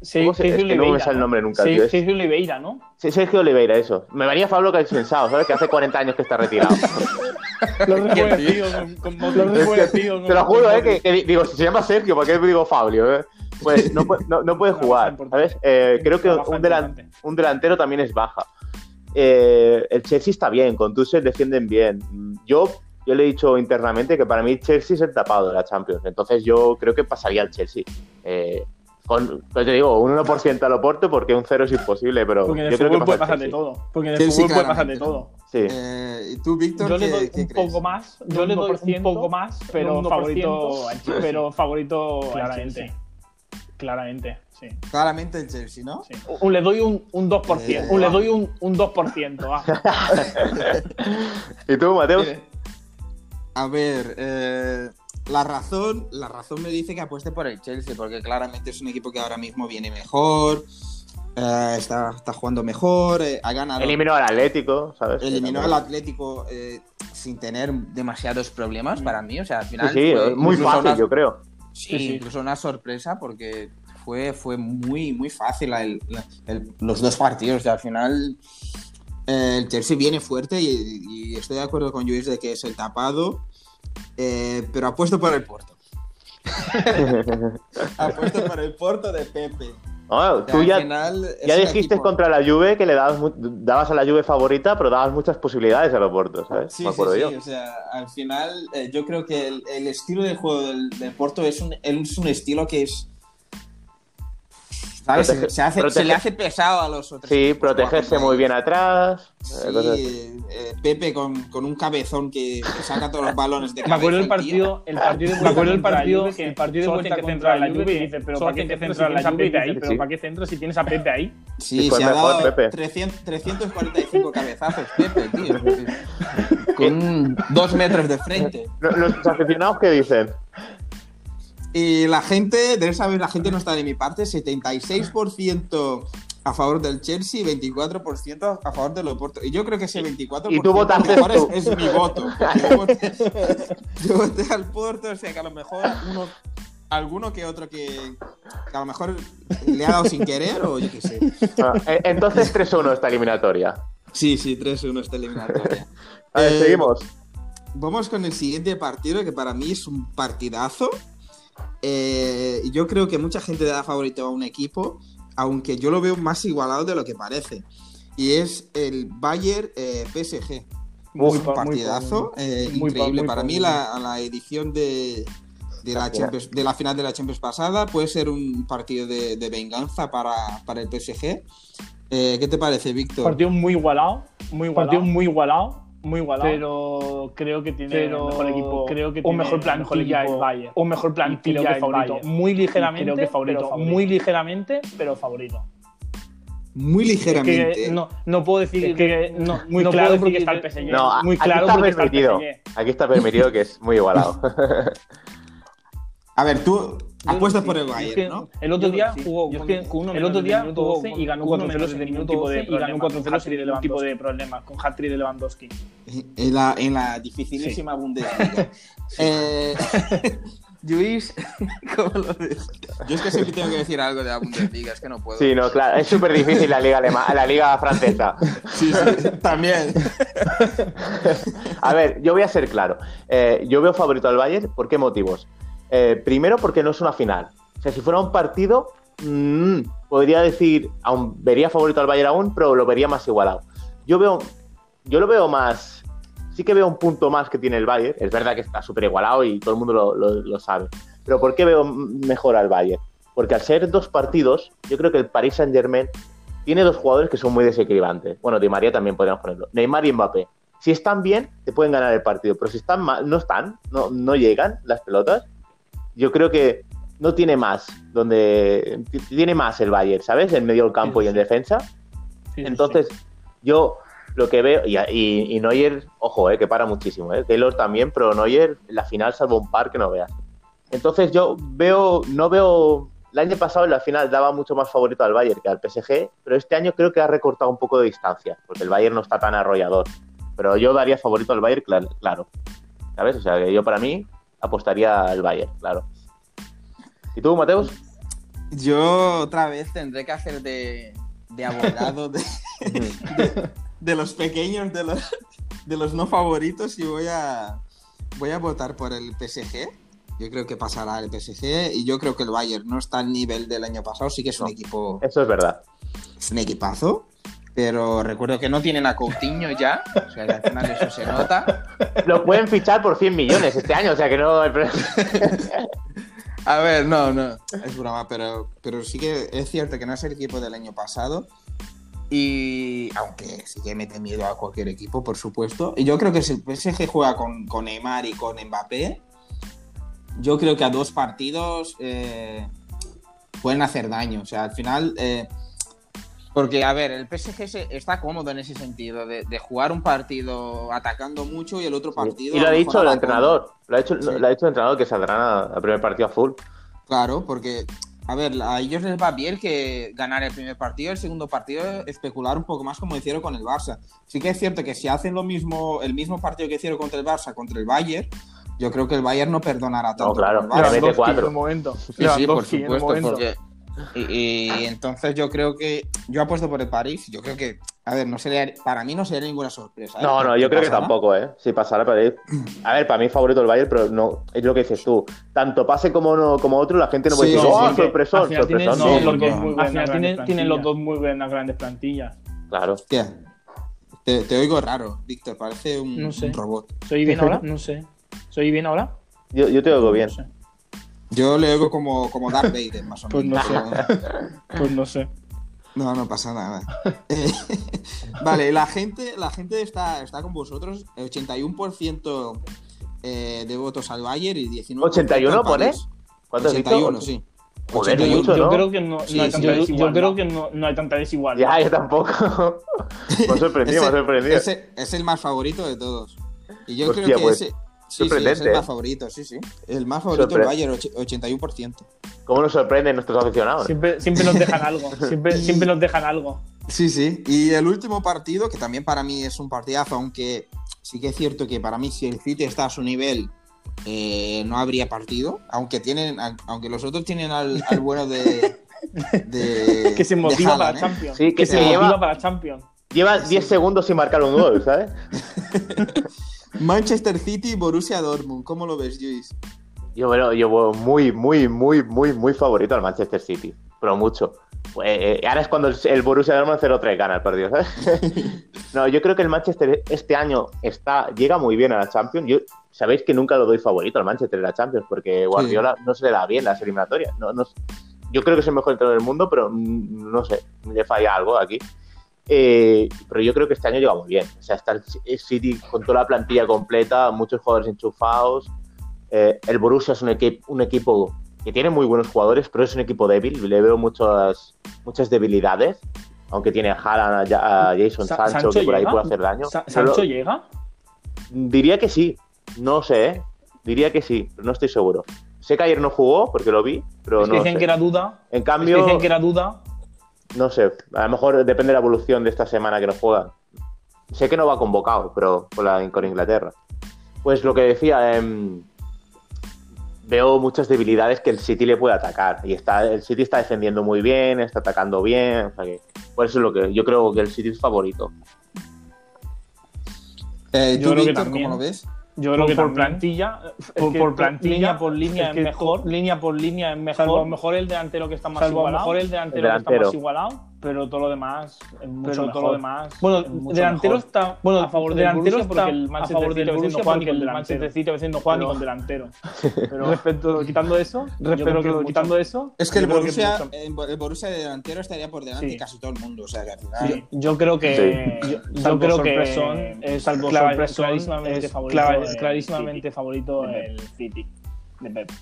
Sergio es que no me sale el nombre nunca, tío. Sergio Oliveira, ¿no? Sí, Sergio Oliveira, eso. Me venía Pablo que pensado, ¿sabes? Que hace 40 años que está retirado. lo rejuvenecido, con, con, lo rejuvenecido. Te lo juro, ¿eh? Que, digo, si se llama Sergio, ¿por qué digo Fabio? Eh? Pues no, no, no puede jugar, ¿sabes? Eh, creo que un, un, delantero también es baja. Eh, el Chelsea está bien, con Tuchel defienden bien. Yo, yo le he dicho internamente que para mí Chelsea es el tapado de la Champions, entonces yo creo que pasaría al Chelsea. Eh, con, pues te digo, un 1% al Oporto porque un 0 es imposible, pero porque yo creo que puede pasar de todo. Porque en el fútbol puede pasar de todo. Sí. Eh, ¿Y tú, Víctor? Yo le doy un poco más, yo le doy un poco más, pero favorito, pero favorito claramente. Claramente, sí. Claramente el Chelsea, ¿no? Sí. le doy un, un 2%. Eh, le doy un, un 2%. ¿Y tú, Mateo? A ver, eh, la razón, la razón me dice que apueste por el Chelsea, porque claramente es un equipo que ahora mismo viene mejor, eh, está, está, jugando mejor, ha ganado. Eliminó al Atlético, ¿sabes? Eliminó al Atlético sin tener demasiados problemas para mí, o sea, al final. Sí, sí muy fácil, yo creo. Sí, incluso una sorpresa porque fue, fue muy, muy fácil los dos partidos. Y al final eh, el Chelsea viene fuerte y, estoy de acuerdo con Luis de que es el tapado, eh, pero apuesto por el Porto. apuesto por el Porto de Pepe tú ya, ya dijiste contra la Juve que le dabas, dabas a la Juve favorita, pero dabas muchas posibilidades a los Porto, ¿sabes? Sí, sí, sí. O sea, al final eh, yo creo que el, estilo de juego del, del Porto es un, es un estilo que es se, le hace pesado a los otros. Sí, protegerse muy bien atrás. Sí, eh, Pepe con, con, un cabezón que, saca todos los balones de cabeza. Me acuerdo el partido, el partido, me acuerdo el partido, que el partido de vuelta contra la Juve y dice, pero ¿para qué te centras la Juve ahí? Pero ¿para qué centras si tienes a Pepe ahí? Sí, se ha dado 345 cabezazos Pepe, tío. Con dos metros de frente. Los aficionados qué dicen? Y la gente, debes saber, la gente no está de mi parte, 76% a favor del Chelsea y 24% a favor del Oporto. Y yo creo que ese 24% ¿Y tú votaste Es, es, mi voto. Yo voté, yo voté, al Porto, o sea que a lo mejor uno, alguno que otro que, a lo mejor le ha dado sin querer o yo qué sé. Ah, eh, entonces 3-1 esta eliminatoria. Sí, sí, 3-1 esta eliminatoria. A ver, eh, seguimos. Vamos con el siguiente partido, que para mí es un partidazo. Eh, yo creo que mucha gente da favorito a un equipo, aunque yo lo veo más igualado de lo que parece. Y es el Bayern eh, PSG. un partidazo eh, increíble. Para mí, la, edición de, la de la final de la Champions pasada puede ser un partido de, venganza para, para, el PSG. ¿Qué te parece, Víctor? Partido muy igualado, muy igualado. Partido muy igualado muy igualado. Pero creo que tiene un mejor equipo. Creo que un mejor plantilla el Bayern. Un mejor plantilla el favorito. Muy ligeramente, creo que favorito, Muy ligeramente, pero favorito. muy ligeramente. no, no puedo decir que, no, muy claro porque está el PSG. No, muy claro aquí está permitido. aquí está permitido que es muy igualado. A ver, tú apuestas por el Bayern, ¿no? El otro día jugó con, el otro día jugó y ganó 4-0 sin ningún tipo de y ganó 4-0 sin ningún tipo de problemas con hat de Lewandowski. En la, en la dificilísima Bundesliga. eh, Luis, ¿cómo lo ves? Yo es que siempre tengo que decir algo de la Bundesliga, es que no puedo. Sí, no, claro, es súper difícil la liga la liga francesa. Sí, sí, también. a ver, yo voy a ser claro. Eh, yo veo favorito al Bayern, ¿por qué motivos? Eh, primero porque no es una final. O sea, si fuera un partido, mmm, podría decir, aún vería favorito al Bayern aún, pero lo vería más igualado. Yo veo, yo lo veo más, sí que veo un punto más que tiene el Bayern. Es verdad que está súper igualado y todo el mundo lo, sabe. Pero ¿por qué veo mejor al Bayern? Porque al ser dos partidos, yo creo que el Paris Saint Germain tiene dos jugadores que son muy desequilibrantes. Bueno, Di María también podríamos ponerlo. Neymar y Mbappé. Si están bien, te pueden ganar el partido, pero si están mal, no están, no, no llegan las pelotas, yo creo que no tiene más, donde tiene más el Bayern, ¿sabes? En medio del campo y en defensa. Entonces, yo lo que veo, y, y, Neuer, ojo, eh, que para muchísimo, eh, Taylor también, pero Neuer, la final salvo un par que no veas. Entonces yo veo, no veo, el año pasado en la final daba mucho más favorito al Bayern que al PSG, pero este año creo que ha recortado un poco de distancia, porque el Bayern no está tan arrollador. Pero yo daría favorito al Bayern, claro, claro. ¿Sabes? O sea, que yo para mí, apostaría al Bayern, claro. ¿Y tú, Mateus? Yo otra vez tendré que hacer de, de abogado de, de, los pequeños, de los, de los no favoritos y voy a, voy a votar por el PSG. Yo creo que pasará el PSG y yo creo que el Bayern no está al nivel del año pasado, sí que es un equipo... Eso es verdad. Es un equipazo, pero recuerdo que no tienen a Coutinho ya, o sea que al final eso se nota. Lo pueden fichar por 100 millones este año, o sea que no... a ver, no, no, es broma, pero, pero sí que es cierto que no es el equipo del año pasado. Y aunque sí que mete miedo a cualquier equipo, por supuesto. Y yo creo que si el PSG juega con, con Neymar y con Mbappé, yo creo que a dos partidos eh, pueden hacer daño. O sea, al final... Eh, porque, a ver, el PSG está cómodo en ese sentido, de, jugar un partido atacando mucho y el otro partido. Y lo ha dicho el entrenador, lo ha, dicho, lo ha dicho el entrenador que saldrán al primer partido a full. Claro, porque, a ver, a ellos les va bien que ganar el primer partido, el segundo partido especular un poco más como hicieron con el Barça. Sí que es cierto que si hacen lo mismo, el mismo partido que hicieron contra el Barça, contra el Bayern, yo creo que el Bayern no perdonará tanto. No, claro, mete cuatro. momento. Sí, sí, por supuesto, porque y, entonces yo creo que yo apuesto por el París. Yo creo que, a ver, no sería, para mí no sería ninguna sorpresa. ¿eh? No, no, yo creo que tampoco, ¿eh? Si pasara París. A ver, para mí favorito el Bayern, pero no, es lo que dices tú. Tanto pase como no, como otro, la gente no puede decir, oh, sorpresón, sorpresón. Tienen, tienen, los dos muy buenas grandes plantillas. Claro. ¿Qué? Te, oigo raro, Víctor, parece un, robot. ¿Soy bien ahora? No sé. ¿Soy bien ahora? Yo, yo te oigo bien. Yo le oigo como, como Darth Vader, más o menos. Pues no sé. pues no sé. No, no pasa nada. Eh, vale, la gente, la gente está, está con vosotros. 81% eh, de votos al Bayern y 19% ¿81 pone? ¿Cuánto 81, sí. Joder, yo, mucho, yo, creo que no, no hay tanta desigualdad. Yo creo que no, no hay tanta desigualdad. Ya, yo tampoco. me ha sorprendido, me ha sorprendido. Ese es el más favorito de todos. Y yo creo que pues. ese, Sí, sí, es el más favorito, sí, sí. El más favorito del Bayern, 81%. ¿Cómo nos sorprenden nuestros aficionados? Siempre, siempre nos dejan algo, siempre, siempre nos dejan algo. Sí, sí. Y el último partido, que también para mí es un partidazo, aunque sí que es cierto que para mí si el City está a su nivel, eh, no habría partido. Aunque tienen, aunque los otros tienen al, bueno de, de, que se motiva para ¿eh? Champions. Sí, que, se, motiva para Champions. Lleva 10 segundos sin marcar un gol, ¿sabes? Manchester City, Borussia Dortmund. ¿Cómo lo ves, Luis? Yo veo, yo muy, muy, muy, muy, muy favorito al Manchester City. Pero mucho. Pues, eh, ahora es cuando el Borussia Dortmund 0-3 gana el partido, ¿sabes? no, yo creo que el Manchester este año está, llega muy bien a la Champions. Yo, Sabéis que nunca lo doy favorito al Manchester en la Champions porque Guardiola no se le da bien las eliminatorias. No, no, yo creo que es el mejor entrenador del mundo, pero mm, no sé, le falla algo aquí. Eh, pero yo creo que este año llega muy bien. O sea, está el City con toda la plantilla completa, muchos jugadores enchufados. Eh, el Borussia es un, un equipo que tiene muy buenos jugadores, pero es un equipo débil. Le veo muchas, muchas debilidades. aunque tiene a Haaland, a Jason Sancho, que por ahí puede hacer daño. ¿Sancho llega? Diría que sí, no sé, ¿eh? diría que sí, pero no estoy seguro. Sé que ayer no jugó porque lo vi, pero es que no dicen que era duda. En cambio, dicen que era duda. No sé, a lo mejor depende de la evolución de esta semana que no juega. Sé que no va convocado, pero con, la, con Inglaterra. Pues lo que decía, eh, veo muchas debilidades que el City le puede atacar. Y está, el City está defendiendo muy bien, está atacando bien. por eso es lo que yo creo que el City es favorito. Eh, yo creo que también, ¿cómo lo ves? Yo creo que por plantilla, por, plantilla, línea por línea es, mejor, línea por línea es mejor. Salvo a lo mejor el delantero que está más igualado. mejor el delantero, que está más igualado pero todo lo demás es mucho pero todo lo demás bueno delantero está bueno a favor del delantero está porque el Manchester a favor del Borussia Juan porque el Manchester City va siendo Juan y con delantero. Pero respecto quitando eso respecto que quitando eso es que el Borussia el Borussia de delantero estaría por delante de casi todo el mundo o sea que al final sí. yo creo que yo, creo que es salvo clarísimamente favorito clarísimamente favorito el City de Pep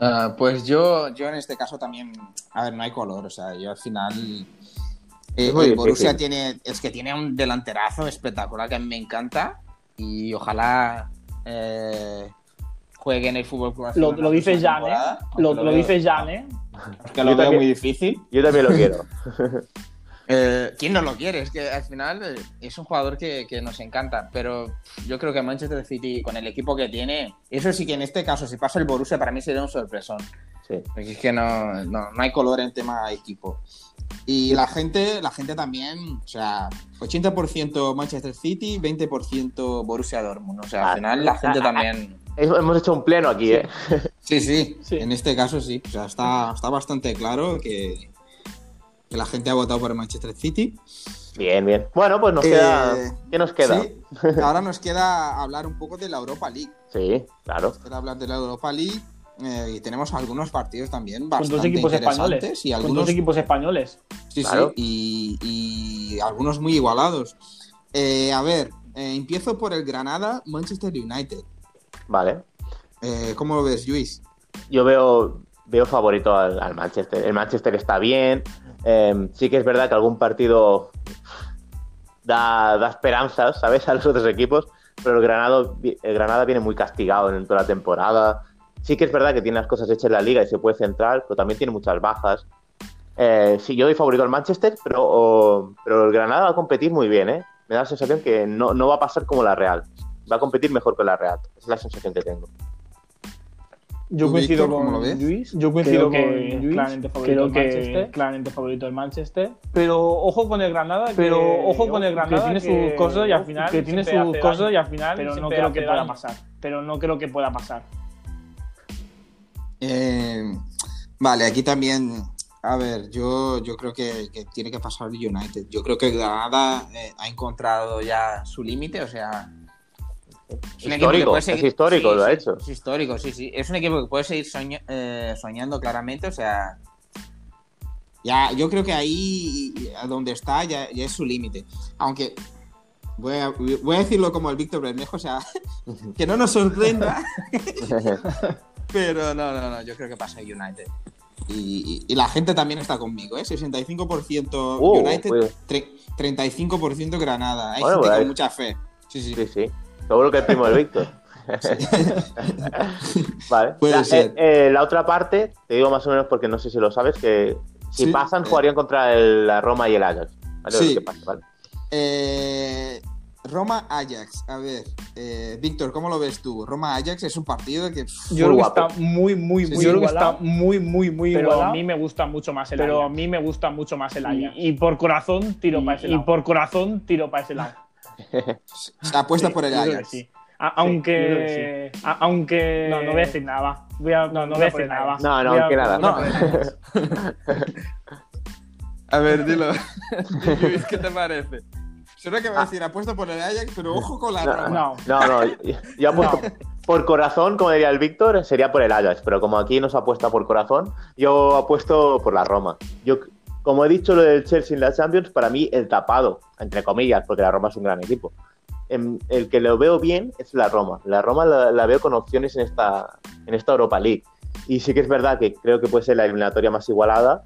Ah, pues yo, yo en este caso también, a ver, no hay color, o sea, yo al final eh, el Borussia tiene, es que tiene un delanterazo espectacular que a mí me encanta y ojalá eh, juegue en el fútbol Lo, lo dice Jan, ¿eh? Lo, lo, dice Jan, ¿eh? que lo veo muy difícil. Yo también lo quiero. Eh, ¿Quién no lo quiere? Es que al final eh, es un jugador que, nos encanta, pero yo creo que Manchester City, con el equipo que tiene, eso sí que en este caso, si pasa el Borussia, para mí sería un sorpresón. Sí. Porque es que no, no, hay color en tema equipo. Y la gente, la gente también, o sea, 80% Manchester City, 20% Borussia Dortmund. O sea, al ah, final la gente ah, ah, también. Hemos hecho un pleno aquí, ¿eh? Sí, sí, sí. En este caso sí. O sea, está, está bastante claro que, la gente ha votado por el Manchester City. Bien, bien. Bueno, pues nos queda. Eh, ¿Qué nos queda? ahora nos queda hablar un poco de la Europa League. Sí, claro. Nos queda hablar de la Europa League. Eh, y tenemos algunos partidos también bastante Con dos equipos españoles. Y algunos... dos equipos españoles. Sí, sí. Y, algunos muy igualados. Eh, a ver, empiezo por el Granada Manchester United. Vale. ¿Cómo lo ves, Luis? Yo veo, veo favorito al, al Manchester. El Manchester está bien Em, sí que es verdad que algún partido da, esperanzas, ¿sabes? A los otros equipos, pero el, Granado, el Granada viene muy castigado en toda la temporada. Sí que es verdad que tiene las cosas hechas en la liga y se puede centrar, pero también tiene muchas bajas. Eh, sí, yo doy favorito al Manchester, pero, pero el Granada va a competir muy bien, ¿eh? Me da la sensación que no, no va a pasar como la Real. Va a competir mejor que la Real. Esa es la sensación que tengo. Yo coincido con Luis. Yo coincido con Luis. Claramente favorito creo que claramente favorito del Manchester. Pero ojo con el Granada. Pero ojo con el Granada. Que tiene sus cosas y al final. Que tiene sus cosas y al final. Pero no creo que pueda pasar. Pero no creo que pueda pasar. Eh, vale, aquí también. A ver, yo, yo creo que, tiene que pasar el United. Yo creo que el Granada eh, ha encontrado ya su límite, o sea, es histórico, es histórico, lo ha hecho. Es histórico, sí, sí. Es un equipo que puede seguir eh, soñando claramente, o sea. Ya, yo creo que ahí, a donde está, ya, es su límite. Aunque Voy a, voy a, decirlo como el Víctor Bermejo, o sea, que no nos sorprenda. Pero no, no, no, yo creo que pasa United. Y, la gente también está conmigo, ¿eh? 65% uh, United, 35% Granada. Hay gente con pues mucha fe. Sí, sí. sí, sí. Seguro que es primo del Víctor. vale. Eh, eh, la, otra parte, te digo más o menos porque no sé si lo sabes, que si pasan jugarían contra la Roma y el Ajax. Sí. Roma Ajax, a ver, eh, Víctor, ¿cómo lo ves tú? Roma Ajax es un partido que yo creo que está muy muy muy yo creo que está muy muy muy pero a mí me gusta mucho más el pero a mí me gusta mucho más el Ajax. y, por corazón tiro para ese lado. y por corazón tiro para ese lado Se apuesta por el Ajax. aunque, aunque. No, no voy a decir nada. Voy a, no, no voy a decir nada. No, no, aunque nada. No. a ver, dilo. ¿qué te parece? Seguro que va a ah. decir apuesto por el Ajax, pero ojo con la Roma. No, no, no. Yo, apuesto por corazón, como diría el Víctor, sería por el Ajax, pero como aquí no se apuesta por corazón, yo apuesto por la Roma. Yo como he dicho lo del Chelsea en la Champions, para mí el tapado, entre comillas, porque la Roma es un gran equipo. el que lo veo bien es la Roma. La Roma la, veo con opciones en esta, en esta Europa League. Y sí que es verdad que creo que puede ser la eliminatoria más igualada,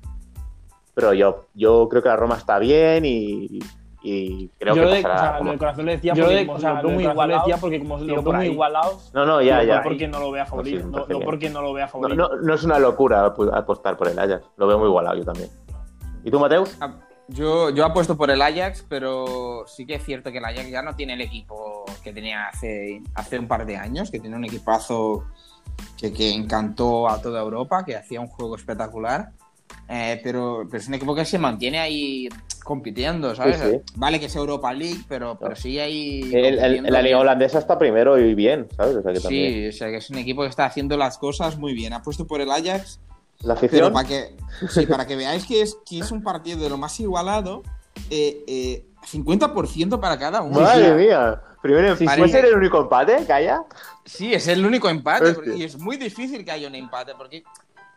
pero yo, yo creo que la Roma está bien y, y creo yo que de, pasará, o sea, de corazón le decía yo porque, de, o sea, lo muy igualado, decía porque como lo veo muy igualados no no ya no, ya no porque no lo vea favorito no, no, porque no lo vea favorito no, no, es una locura apostar por el Ajax lo veo muy igualado yo también ¿y tú Mateus? Ah, yo, yo apuesto por el Ajax, pero sí que es cierto que el Ajax ya no tiene el equipo que tenía hace, hace un par de años, que tiene un equipazo que, que encantó a toda Europa, que hacía un juego espectacular. Eh, pero, pero, es un equipo que se mantiene ahí compitiendo, ¿sabes? Sí, sí. Vale que es Europa League, pero, pero sigue ahí. El, el, la liga holandesa está primero y bien, ¿sabes? O sea que también... Sí, o sea que es un equipo que está haciendo las cosas muy bien. Ha puesto por el Ajax la afición. Pero para que, sí, para que veáis que es, que es un partido de lo más igualado, eh, eh, 50% para cada uno. Madre mía. Primero, sí, ¿Puede ser el único empate que haya? Sí, es el único empate. Porque, y es muy difícil que haya un empate, porque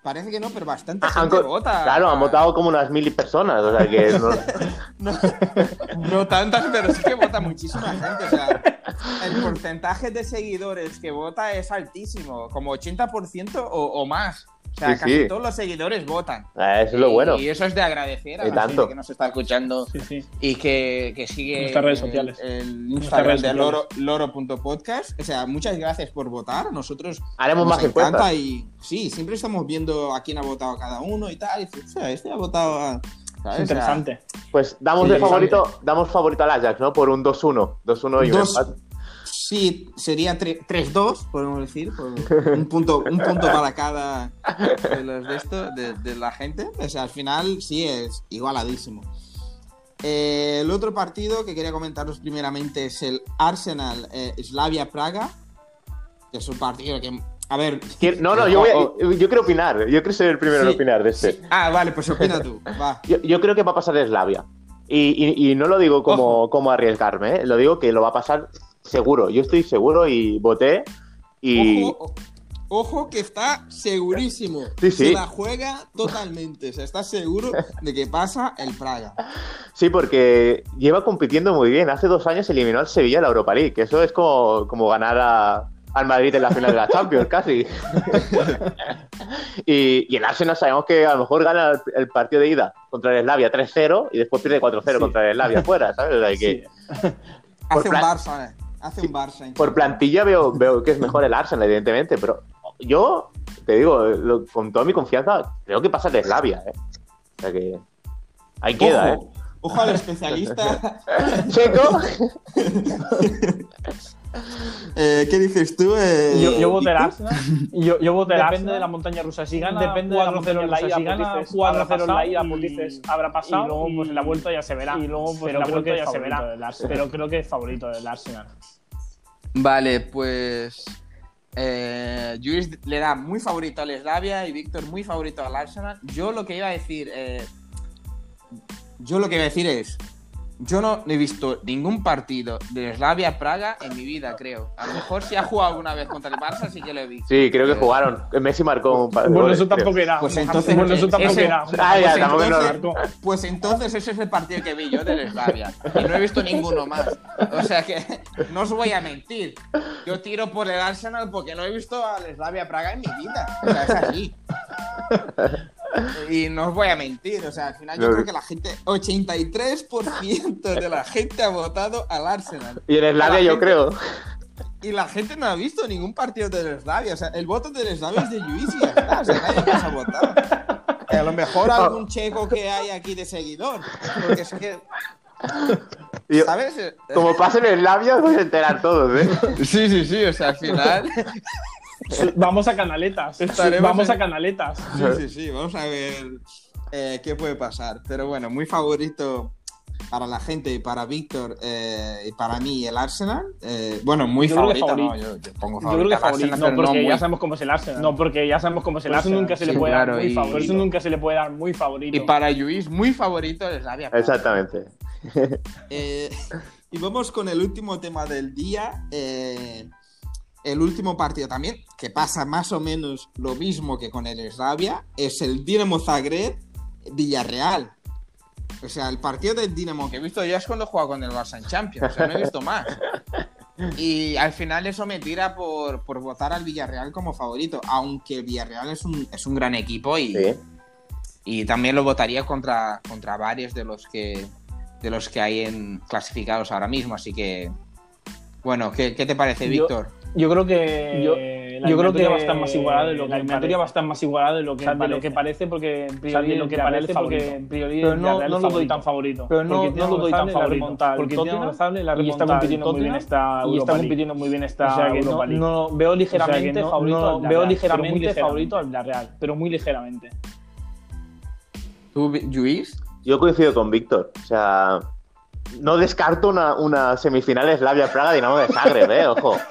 parece que no, pero bastante Ah, gente vota. Claro, han votado como unas mil personas. O sea que no... no, no tantas, pero sí que vota muchísima gente. O sea, el porcentaje de seguidores que vota es altísimo, como 80% o, o más. O sea, Sí, casi sí. todos los seguidores votan. Ah, eso es lo Y- bueno. Y eso es de agradecer a Y la tanto. gente que nos está escuchando sí sí y que, que sigue Nuestras redes el- sociales. el, Nuestras Instagram redes de sociales. loro, loro.podcast. O sea, muchas gracias por votar. Nosotros Haremos nos más encanta encuestas. y sí, siempre estamos viendo a quién ha votado cada uno y tal. Y o sea, este ha votado a... es interesante Pues damos Sí, de favorito, damos favorito al Ajax, ¿no? Por un 2-1. 2-1 y un empate. Sí, sería tre- 3-2, podemos decir. por un, punto, un punto para cada de los de esto, de, de la gente. O sea, al final sí es igualadísimo. Eh, el otro partido que quería comentaros primeramente es el Arsenal eh, Slavia Praga. Que es un partido que. A ver. No, no, yo, voy a- yo quiero opinar. Yo quiero ser el primero en Sí, opinar de este. sí. Ah, vale, pues opina tú. Va. Yo, yo creo que va a pasar Slavia. Y, y- y no lo digo como, como arriesgarme, ¿eh? lo digo que lo va a pasar seguro. Yo estoy seguro y voté. Y Ojo, que está segurísimo. Sí, sí. Se la juega totalmente. O sea, está seguro de que pasa el Praga. sí, porque lleva compitiendo muy bien. Hace dos años eliminó al Sevilla en la Europa League, que eso es como, como ganar a- al Madrid en la final de la Champions, casi. y, y el Arsenal sabemos que a lo mejor gana el, el partido de ida contra el Slavia 3-0 y después pierde 4-0 Sí. contra el Slavia fuera, ¿sabes? O sea, que- Hace un plan- Barça, eh. Hace un Barça. Por plantilla veo, veo que es mejor el Arsenal, evidentemente, pero yo te digo, lo- con toda mi confianza, creo que pasa el Slavia, ¿eh? O sea que ahí queda, Ojo, ojo al especialista. ¿eh? Checo, Eh, ¿Qué dices tú? eh, Yo, yo voté? Arsenal. Yo, yo voté el Depende Arsenal. de la montaña rusa. Si gana, Depende de la 4-0 montaña en la rusa. ida, Si gana dices, 4-0 habrá en la ida, pues y- dices, habrá pasado. y luego, pues, en la vuelta ya se verá. Y luego, pues, pero en la creo vuelta que ya se verá. Pero creo que es favorito del Arsenal. Vale, pues. Eh, Luis le da muy favorito al Slavia y Víctor muy favorito al Arsenal. Yo lo que iba a decir. eh, yo lo que iba a decir es. Yo no he visto ningún partido de Slavia Praga en mi vida, creo. A lo mejor si ha jugado alguna vez contra el Barça, sí que lo he visto. sí, creo que jugaron. Messi marcó un par de Bueno, goles, eso creo. tampoco era. Pues entonces- bueno, eso tampoco ese- era. Ah, ya, Pues tampoco no- entonces- Pues entonces ese es el partido que vi yo del Slavia. Y no he visto ninguno más. O sea que no os voy a mentir. Yo tiro por el Arsenal porque no he visto al Slavia Praga en mi vida. O sea, es así. Y no os voy a mentir. O sea, al final yo creo que la gente, 83% de la gente ha votado al Arsenal. Y en Slavia La yo gente- creo. Y la gente no ha visto ningún partido del Slavia. O sea, el voto del Slavia es de Luis y ya está. O sea, nadie más ha votado. A lo mejor algún checo que hay aquí de seguidor. Porque es que. ¿Sabes? Como pasen en Slavia, os vais a enterar todos, ¿eh? Sí, sí, sí. O sea, al final. Vamos a canaletas. Estaremos Vamos en- a canaletas. Sí, sí, sí. Vamos a ver eh, qué puede pasar. Pero bueno, muy favorito para la gente y para Víctor eh, y para mí el Arsenal. Eh, bueno, muy Yo creo que favorito, ¿no? favorito. Yo, yo pongo Yo creo favorito que favorito. Arsenal, No, porque muy- ya sabemos cómo es el Arsenal. No, porque ya sabemos cómo es el Por eso Arsenal. nunca se le Sí, puede claro, dar muy y- favorito. Eso nunca se le puede dar muy favorito. Y para Luis, muy favorito el Slavia. Praga. Exactamente. Eh, y vamos con el último tema del día. eh, el último partido también, que pasa más o menos lo mismo que con el Slavia, es el Dinamo Zagreb Villarreal. O sea, el partido del Dinamo que he visto yo es cuando he jugado con el Barça en Champions, o sea, no he visto más. Y al final eso me tira por, por votar al Villarreal como favorito, aunque el Villarreal es un, es un gran equipo y, Sí. y también lo votaría contra, contra varios de los que de los que hay en clasificados ahora mismo. Así que, bueno, ¿qué, te parece, Víctor? Yo creo que yo, yo creo que va a estar más igualado de lo que la va a estar más igualada de lo que, de lo que parece porque en priori lo que parece porque en priori pero no, no lo doy tan favorito pero no, no lo doy tan favorito porque tiene la y está compitiendo muy bien esta y está compitiendo muy bien esta o sea que no, no, veo ligeramente favorito veo ligeramente favorito al Real pero muy ligeramente. ¿Tú, Luis? Yo coincido con Víctor. O sea, no descarto una, una semifinal Slavia Praga Dinamo de Zagreb, eh, ojo.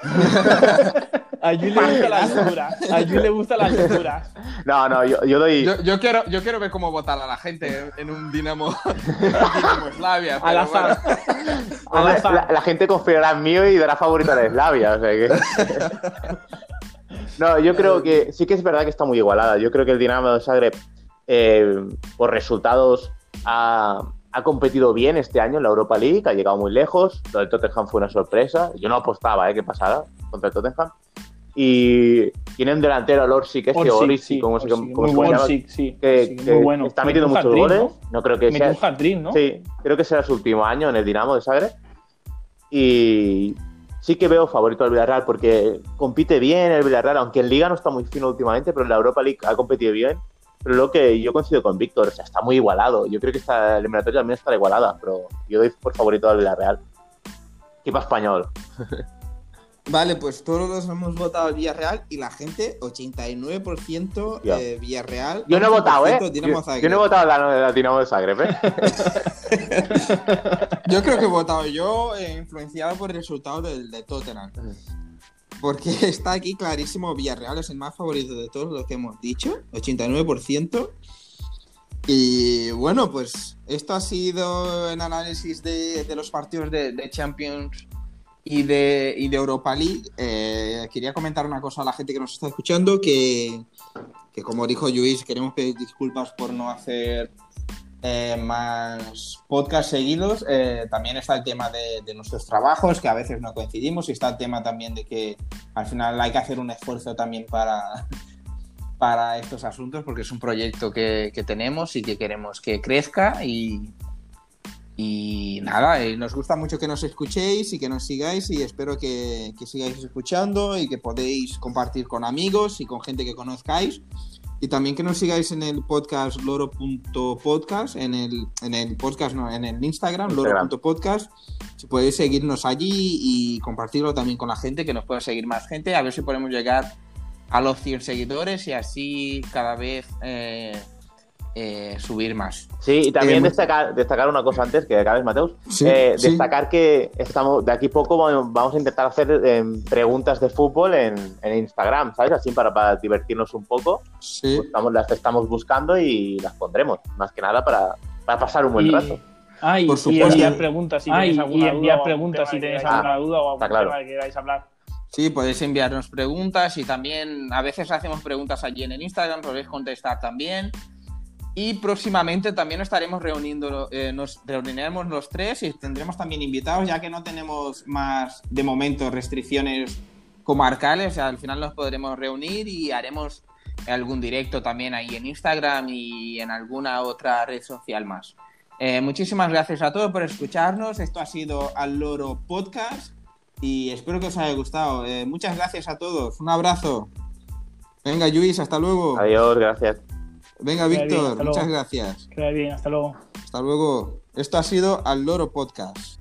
A Yui le gusta la altura. A Yui le gusta la altura. No, no, yo, yo doy. Yo, quiero, yo quiero ver cómo votar a la gente en un Dinamo, Dinamo Slavia. Al azar. La, la, gente confiará en mí y dará favorito a la Slavia. O sea que... No, yo creo que sí que es verdad que está muy igualada. Yo creo que el Dinamo de Zagreb, eh, por resultados, ha, competido bien este año en la Europa League, ha llegado muy lejos. Lo del Tottenham fue una sorpresa. Yo no apostaba ¿eh? que pasara contra el Tottenham. Y tiene un delantero, Lorsic, que es Orsic, como, se, llama, sí, que, está metiendo muchos goles. ¿no? creo que sea. Un ¿no? Sí, creo que será su último año en el Dinamo de Zagreb. Y sí que veo favorito al Villarreal porque compite bien el Villarreal, aunque en Liga no está muy fino últimamente, pero en la Europa League ha competido bien. Lo que yo coincido con Víctor, o sea, está muy igualado. Yo creo que esta eliminatoria también está igualada, pero yo doy por favorito al Villarreal. Equipo español. Vale, pues todos hemos votado al Villarreal y la gente, 89% eh, Villarreal. Yo no he votado, ¿eh? Yo, no he votado la, la Dinamo de Zagreb, ¿eh? yo creo que he votado yo, eh, influenciado por el resultado del de Tottenham. Porque está aquí clarísimo, Villarreal es el más favorito de todos los que hemos dicho, 89%. Y bueno, pues esto ha sido el análisis de, los partidos de, Champions y de, Europa League. Eh, quería comentar una cosa a la gente que nos está escuchando, que, que como dijo Luis, queremos pedir disculpas por no hacer eh, más podcasts seguidos. Eh, también está el tema de, nuestros trabajos, que a veces no coincidimos, y está el tema también de que al final hay que hacer un esfuerzo también para, para estos asuntos, porque es un proyecto que, tenemos y que queremos que crezca y, y nada, eh, nos gusta mucho que nos escuchéis y que nos sigáis y espero que, que sigáis escuchando y que podéis compartir con amigos y con gente que conozcáis. Y también que nos sigáis en el podcast loro.podcast, en el, en el podcast, no, en el Instagram, loro.podcast. Si podéis seguirnos allí y compartirlo también con la gente, que nos pueda seguir más gente, a ver si podemos llegar a los 100 seguidores y así cada vez eh, eh, subir más. Sí, y también eh, destacar, destacar una cosa antes que acabes, Mateus. Eh, destacar que estamos de aquí poco vamos a intentar hacer preguntas de fútbol en, Instagram, ¿sabes? Así para, divertirnos un poco. Sí. Pues estamos, las estamos buscando y las pondremos, más que nada para, pasar un buen rato. Ah, y, Por supuesto. y enviar preguntas si tenéis alguna duda, preguntas si tenéis alguna duda o algún tema que queráis hablar. Sí, podéis enviarnos preguntas y también a veces hacemos preguntas allí en el Instagram, podéis contestar también. Y próximamente también estaremos reuniendo, eh, nos reuniremos los tres y tendremos también invitados, ya que no tenemos más, de momento, restricciones comarcales. al final nos podremos reunir y haremos algún directo también ahí en Instagram y en alguna otra red social más. Eh, muchísimas gracias a todos por escucharnos. Esto ha sido Al Loro Podcast y espero que os haya gustado. Eh, muchas gracias a todos. Un abrazo. Venga, Luis, hasta luego. Adiós, gracias. Venga, Víctor, muchas gracias. Queda bien, hasta luego. Hasta luego. Esto ha sido Al Loro Podcast.